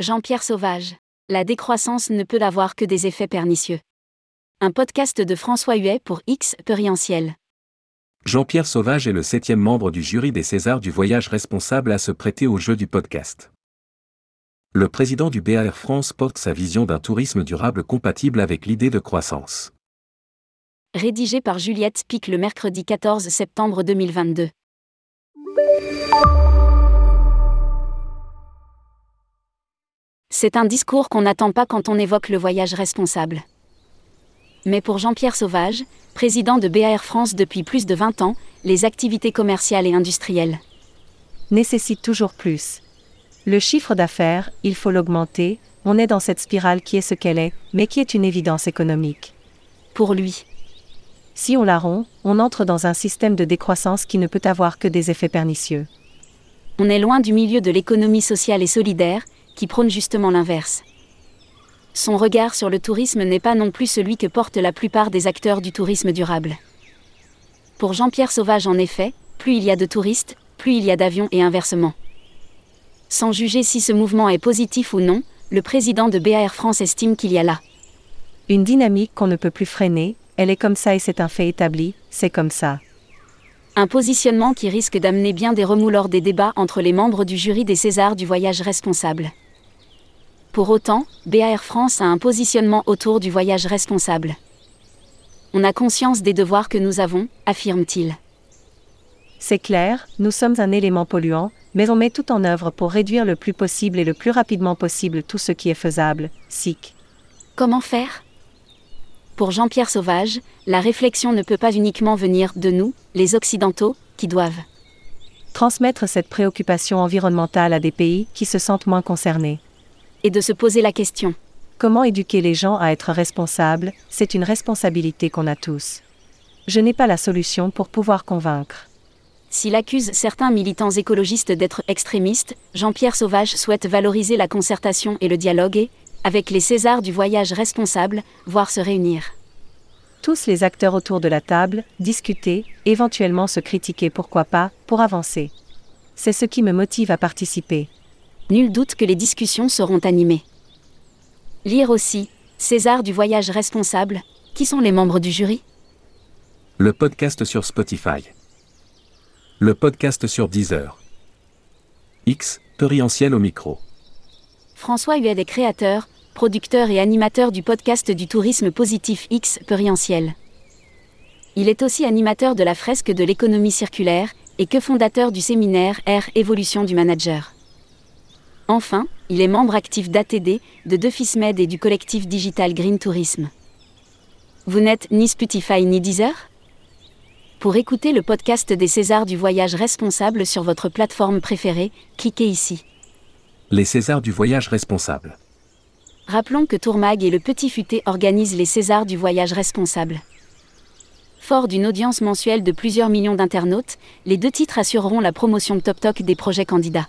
Jean-Pierre Sauvage. La décroissance ne peut avoir que des effets pernicieux. Un podcast de François Huet pour X Perientiel. Jean-Pierre Sauvage est le septième membre du jury des Césars du voyage responsable à se prêter au jeu du podcast. Le président du BAR France porte sa vision d'un tourisme durable compatible avec l'idée de croissance. Rédigé par Juliette Pic le mercredi 14 septembre 2022. C'est un discours qu'on n'attend pas quand on évoque le voyage responsable. Mais pour Jean-Pierre Sauvage, président de BAR France depuis plus de 20 ans, les activités commerciales et industrielles nécessitent toujours plus. Le chiffre d'affaires, il faut l'augmenter, on est dans cette spirale qui est ce qu'elle est, mais qui est une évidence économique. Pour lui. Si on la rompt, on entre dans un système de décroissance qui ne peut avoir que des effets pernicieux. On est loin du milieu de l'économie sociale et solidaire, qui prône justement l'inverse. Son regard sur le tourisme n'est pas non plus celui que portent la plupart des acteurs du tourisme durable. Pour Jean-Pierre Sauvage en effet, plus il y a de touristes, plus il y a d'avions et inversement. Sans juger si ce mouvement est positif ou non, le président de BAR France estime qu'il y a là une dynamique qu'on ne peut plus freiner, elle est comme ça et c'est un fait établi, c'est comme ça. Un positionnement qui risque d'amener bien des remous lors des débats entre les membres du jury des Césars du voyage responsable. Pour autant, BAR France a un positionnement autour du voyage responsable. On a conscience des devoirs que nous avons, affirme-t-il. C'est clair, nous sommes un élément polluant, mais on met tout en œuvre pour réduire le plus possible et le plus rapidement possible tout ce qui est faisable, SIC. Comment faire? Pour Jean-Pierre Sauvage, la réflexion ne peut pas uniquement venir de nous, les Occidentaux, qui doivent transmettre cette préoccupation environnementale à des pays qui se sentent moins concernés et de se poser la question. Comment éduquer les gens à être responsables, c'est une responsabilité qu'on a tous. Je n'ai pas la solution pour pouvoir convaincre. S'il accuse certains militants écologistes d'être extrémistes, Jean-Pierre Sauvage souhaite valoriser la concertation et le dialogue et, avec les Césars du voyage responsable, voir se réunir. Tous les acteurs autour de la table, discuter, éventuellement se critiquer pourquoi pas, pour avancer. C'est ce qui me motive à participer nul doute que les discussions seront animées. Lire aussi César du voyage responsable. Qui sont les membres du jury? Le podcast sur Spotify. Le podcast sur Deezer. X, Perientiel au micro. François Huet est créateur, producteur et animateur du podcast du tourisme positif X Perientiel. Il est aussi animateur de la fresque de l'économie circulaire et que fondateur du séminaire R Évolution du manager. Enfin, il est membre actif d'ATD, de Defismed et du collectif digital Green Tourisme. Vous n'êtes ni Spotify ni Deezer? Pour écouter le podcast des Césars du voyage responsable sur votre plateforme préférée, cliquez ici. Les Césars du voyage responsable. Rappelons que Tourmag et le Petit Futé organisent les Césars du voyage responsable. Fort d'une audience mensuelle de plusieurs millions d'internautes, les deux titres assureront la promotion top-toc des projets candidats.